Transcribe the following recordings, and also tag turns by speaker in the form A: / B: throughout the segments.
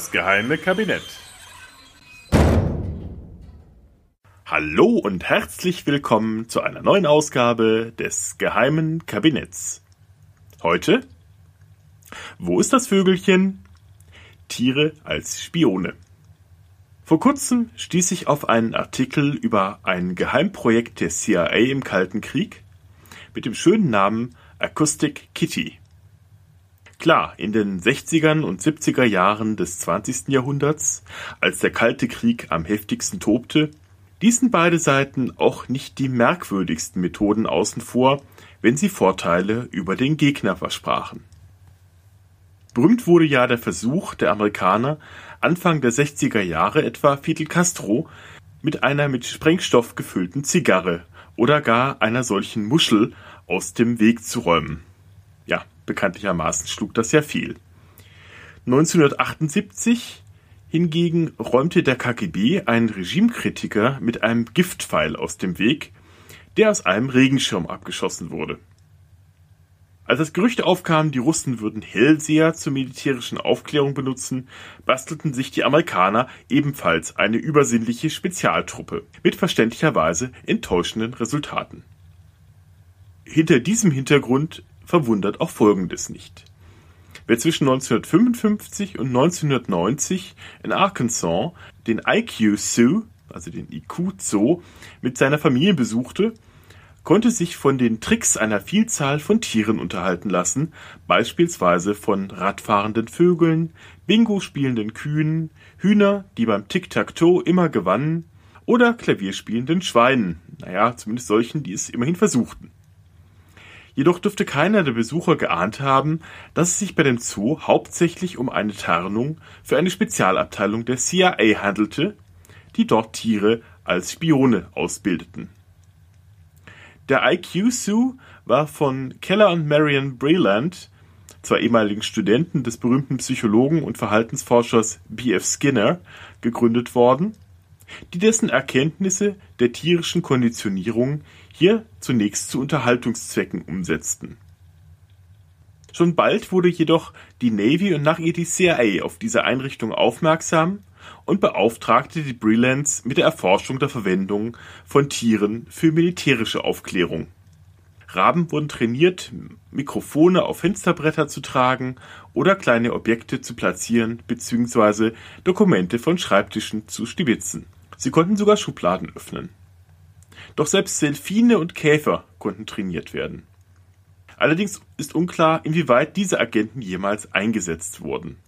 A: Das geheime Kabinett. Hallo und herzlich willkommen zu einer neuen Ausgabe des geheimen Kabinetts. Heute Wo ist das Vögelchen? Tiere als Spione. Vor kurzem stieß ich auf einen Artikel über ein Geheimprojekt der CIA im Kalten Krieg mit dem schönen Namen Acoustic Kitty. Klar, in den 60ern und 70er Jahren des 20. Jahrhunderts, als der Kalte Krieg am heftigsten tobte, ließen beide Seiten auch nicht die merkwürdigsten Methoden außen vor, wenn sie Vorteile über den Gegner versprachen. Berühmt wurde ja der Versuch der Amerikaner, Anfang der 60er Jahre etwa Fidel Castro mit einer mit Sprengstoff gefüllten Zigarre oder gar einer solchen Muschel aus dem Weg zu räumen. Bekanntlichermaßen schlug das ja viel. 1978 hingegen räumte der KGB einen Regimekritiker mit einem Giftpfeil aus dem Weg, der aus einem Regenschirm abgeschossen wurde. Als das Gerücht aufkam, die Russen würden Hellseher zur militärischen Aufklärung benutzen, bastelten sich die Amerikaner ebenfalls eine übersinnliche Spezialtruppe mit verständlicherweise enttäuschenden Resultaten. Hinter diesem Hintergrund verwundert auch Folgendes nicht. Wer zwischen 1955 und 1990 in Arkansas den IQ Zoo, also den IQ Zoo, mit seiner Familie besuchte, konnte sich von den Tricks einer Vielzahl von Tieren unterhalten lassen, beispielsweise von radfahrenden Vögeln, Bingo spielenden Kühen, Hühner, die beim Tic-Tac-Toe immer gewannen, oder klavierspielenden Schweinen, naja, zumindest solchen, die es immerhin versuchten. Jedoch dürfte keiner der Besucher geahnt haben, dass es sich bei dem Zoo hauptsächlich um eine Tarnung für eine Spezialabteilung der CIA handelte, die dort Tiere als Spione ausbildeten. Der IQ Zoo war von Keller und Marion Breland, zwei ehemaligen Studenten des berühmten Psychologen und Verhaltensforschers B.F. Skinner, gegründet worden, die dessen Erkenntnisse der tierischen Konditionierung hier zunächst zu Unterhaltungszwecken umsetzten. Schon bald wurde jedoch die Navy und nach ihr die CIA auf diese Einrichtung aufmerksam und beauftragte die Brillands mit der Erforschung der Verwendung von Tieren für militärische Aufklärung. Raben wurden trainiert, Mikrofone auf Fensterbretter zu tragen oder kleine Objekte zu platzieren bzw. Dokumente von Schreibtischen zu stibitzen. Sie konnten sogar Schubladen öffnen. Doch selbst Delfine und Käfer konnten trainiert werden. Allerdings ist unklar, inwieweit diese Agenten jemals eingesetzt wurden.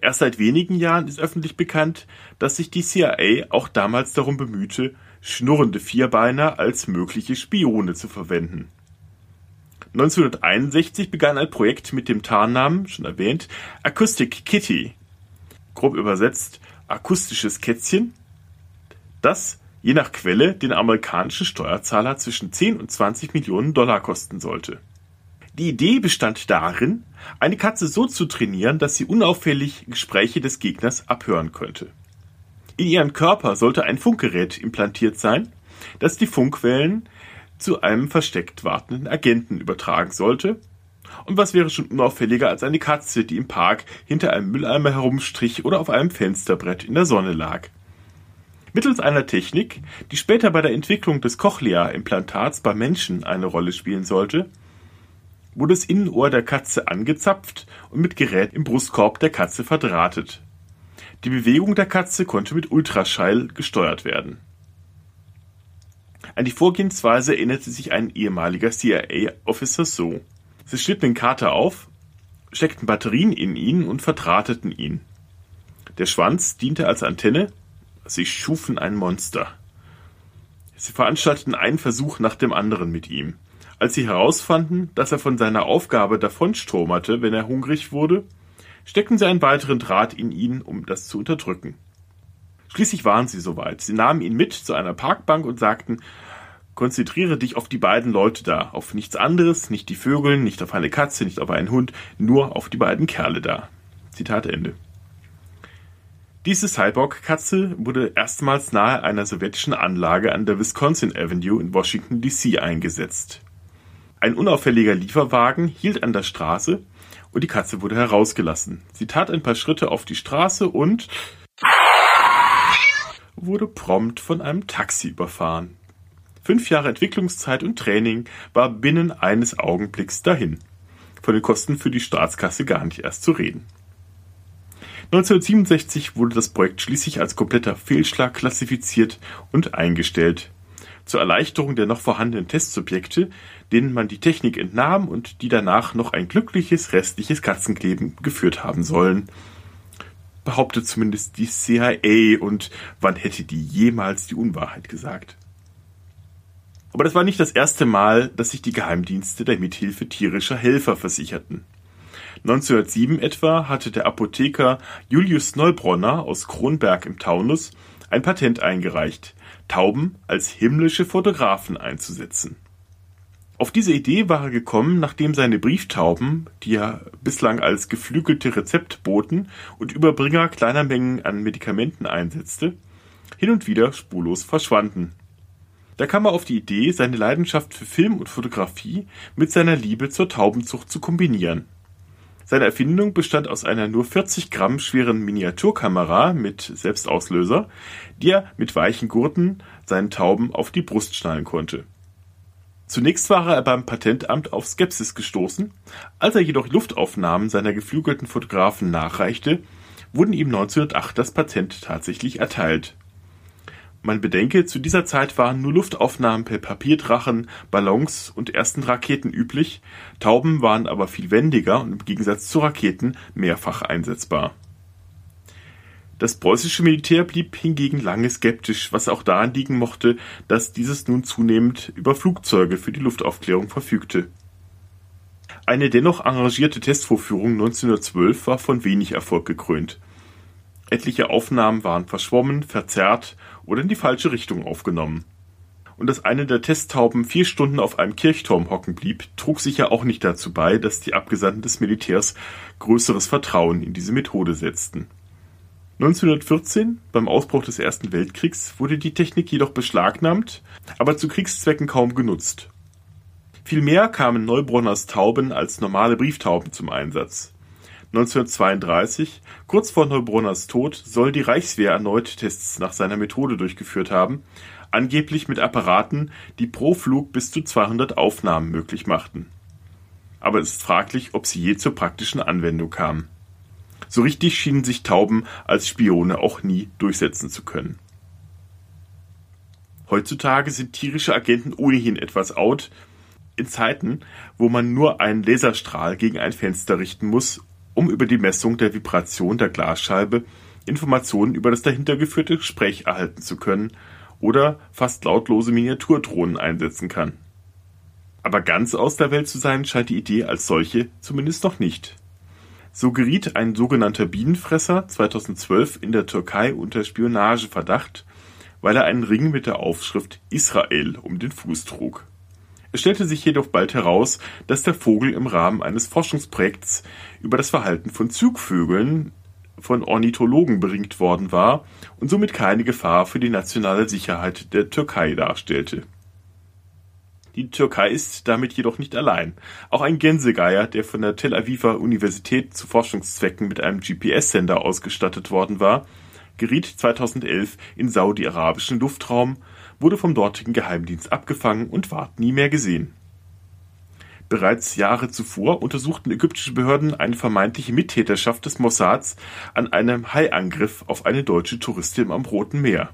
A: Erst seit wenigen Jahren ist öffentlich bekannt, dass sich die CIA auch damals darum bemühte, schnurrende Vierbeiner als mögliche Spione zu verwenden. 1961 begann ein Projekt mit dem Tarnnamen, schon erwähnt, Acoustic Kitty, grob übersetzt akustisches Kätzchen, das, je nach Quelle, den amerikanischen Steuerzahler zwischen 10 und 20 Millionen Dollar kosten sollte. Die Idee bestand darin, eine Katze so zu trainieren, dass sie unauffällig Gespräche des Gegners abhören könnte. In ihren Körper sollte ein Funkgerät implantiert sein, das die Funkwellen zu einem versteckt wartenden Agenten übertragen sollte. Und was wäre schon unauffälliger als eine Katze, die im Park hinter einem Mülleimer herumstrich oder auf einem Fensterbrett in der Sonne lag. Mittels einer Technik, die später bei der Entwicklung des Cochlea-Implantats bei Menschen eine Rolle spielen sollte, wurde das Innenohr der Katze angezapft und mit Gerät im Brustkorb der Katze verdrahtet. Die Bewegung der Katze konnte mit Ultraschall gesteuert werden. An die Vorgehensweise erinnerte sich ein ehemaliger CIA-Officer so. Sie schnitten den Kater auf, steckten Batterien in ihn und verdrahteten ihn. Der Schwanz diente als Antenne, sie schufen ein Monster. Sie veranstalteten einen Versuch nach dem anderen mit ihm. Als sie herausfanden, dass er von seiner Aufgabe davonstromerte, wenn er hungrig wurde, steckten sie einen weiteren Draht in ihn, um das zu unterdrücken. Schließlich waren sie soweit. Sie nahmen ihn mit zu einer Parkbank und sagten, konzentriere dich auf die beiden Leute da, auf nichts anderes, nicht die Vögel, nicht auf eine Katze, nicht auf einen Hund, nur auf die beiden Kerle da. Zitat Ende. Diese Cyborg-Katze wurde erstmals nahe einer sowjetischen Anlage an der Wisconsin Avenue in Washington DC eingesetzt. Ein unauffälliger Lieferwagen hielt an der Straße und die Katze wurde herausgelassen. Sie tat ein paar Schritte auf die Straße und wurde prompt von einem Taxi überfahren. Fünf Jahre Entwicklungszeit und Training war binnen eines Augenblicks dahin. Von den Kosten für die Staatskasse gar nicht erst zu reden. 1967 wurde das Projekt schließlich als kompletter Fehlschlag klassifiziert und eingestellt. Zur Erleichterung der noch vorhandenen Testsubjekte, denen man die Technik entnahm und die danach noch ein glückliches restliches Katzenkleben geführt haben sollen. Behauptet zumindest die CIA und wann hätte die jemals die Unwahrheit gesagt? Aber das war nicht das erste Mal, dass sich die Geheimdienste der Mithilfe tierischer Helfer versicherten. 1907 etwa hatte der Apotheker Julius Neubronner aus Kronberg im Taunus ein Patent eingereicht, Tauben als himmlische Fotografen einzusetzen. Auf diese Idee war er gekommen, nachdem seine Brieftauben, die er bislang als geflügelte Rezeptboten und Überbringer kleiner Mengen an Medikamenten einsetzte, hin und wieder spurlos verschwanden. Da kam er auf die Idee, seine Leidenschaft für Film und Fotografie mit seiner Liebe zur Taubenzucht zu kombinieren. Seine Erfindung bestand aus einer nur 40 Gramm schweren Miniaturkamera mit Selbstauslöser, die er mit weichen Gurten seinen Tauben auf die Brust schnallen konnte. Zunächst war er beim Patentamt auf Skepsis gestoßen, als er jedoch Luftaufnahmen seiner geflügelten Fotografen nachreichte, wurden ihm 1908 das Patent tatsächlich erteilt man bedenke, zu dieser Zeit waren nur Luftaufnahmen per Papierdrachen, Ballons und ersten Raketen üblich, Tauben waren aber viel wendiger und im Gegensatz zu Raketen mehrfach einsetzbar. Das preußische Militär blieb hingegen lange skeptisch, was auch daran liegen mochte, dass dieses nun zunehmend über Flugzeuge für die Luftaufklärung verfügte. Eine dennoch engagierte Testvorführung 1912 war von wenig Erfolg gekrönt. Etliche Aufnahmen waren verschwommen, verzerrt oder in die falsche Richtung aufgenommen. Und dass eine der Testtauben vier Stunden auf einem Kirchturm hocken blieb, trug sicher auch nicht dazu bei, dass die Abgesandten des Militärs größeres Vertrauen in diese Methode setzten. 1914, beim Ausbruch des Ersten Weltkriegs, wurde die Technik jedoch beschlagnahmt, aber zu Kriegszwecken kaum genutzt. Vielmehr kamen Neubronners Tauben als normale Brieftauben zum Einsatz. 1932, kurz vor Neubronners Tod, soll die Reichswehr erneut Tests nach seiner Methode durchgeführt haben, angeblich mit Apparaten, die pro Flug bis zu 200 Aufnahmen möglich machten. Aber es ist fraglich, ob sie je zur praktischen Anwendung kamen. So richtig schienen sich Tauben als Spione auch nie durchsetzen zu können. Heutzutage sind tierische Agenten ohnehin etwas out. In Zeiten, wo man nur einen Laserstrahl gegen ein Fenster richten muss, um über die Messung der Vibration der Glasscheibe Informationen über das dahinter geführte Gespräch erhalten zu können oder fast lautlose Miniaturdrohnen einsetzen kann. Aber ganz aus der Welt zu sein scheint die Idee als solche zumindest noch nicht. So geriet ein sogenannter Bienenfresser 2012 in der Türkei unter Spionageverdacht, weil er einen Ring mit der Aufschrift Israel um den Fuß trug. Es stellte sich jedoch bald heraus, dass der Vogel im Rahmen eines Forschungsprojekts über das Verhalten von Zugvögeln von Ornithologen beringt worden war und somit keine Gefahr für die nationale Sicherheit der Türkei darstellte. Die Türkei ist damit jedoch nicht allein. Auch ein Gänsegeier, der von der Tel Aviver Universität zu Forschungszwecken mit einem GPS-Sender ausgestattet worden war, geriet 2011 in saudi-arabischen Luftraum wurde vom dortigen Geheimdienst abgefangen und ward nie mehr gesehen. Bereits Jahre zuvor untersuchten ägyptische Behörden eine vermeintliche Mittäterschaft des Mossads an einem Haiangriff auf eine deutsche Touristin am Roten Meer.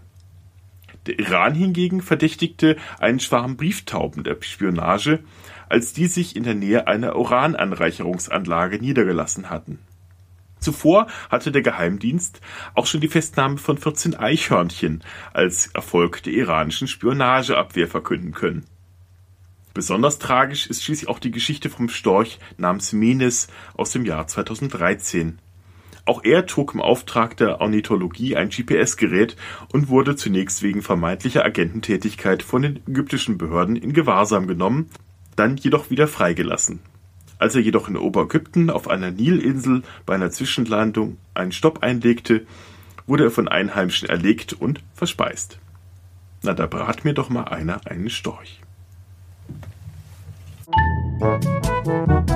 A: Der Iran hingegen verdächtigte einen Schwarm Brieftauben der Spionage, als die sich in der Nähe einer Urananreicherungsanlage niedergelassen hatten Zuvor hatte der Geheimdienst auch schon die Festnahme von 14 Eichhörnchen als Erfolg der iranischen Spionageabwehr verkünden können. Besonders tragisch ist schließlich auch die Geschichte vom Storch namens Menes aus dem Jahr 2013. Auch er trug im Auftrag der Ornithologie ein GPS-Gerät und wurde zunächst wegen vermeintlicher Agententätigkeit von den ägyptischen Behörden in Gewahrsam genommen, dann jedoch wieder freigelassen als er jedoch in Oberägypten auf einer Nilinsel bei einer Zwischenlandung einen Stopp einlegte, wurde er von Einheimischen erlegt und verspeist. Na, da brat mir doch mal einer einen Storch. Musik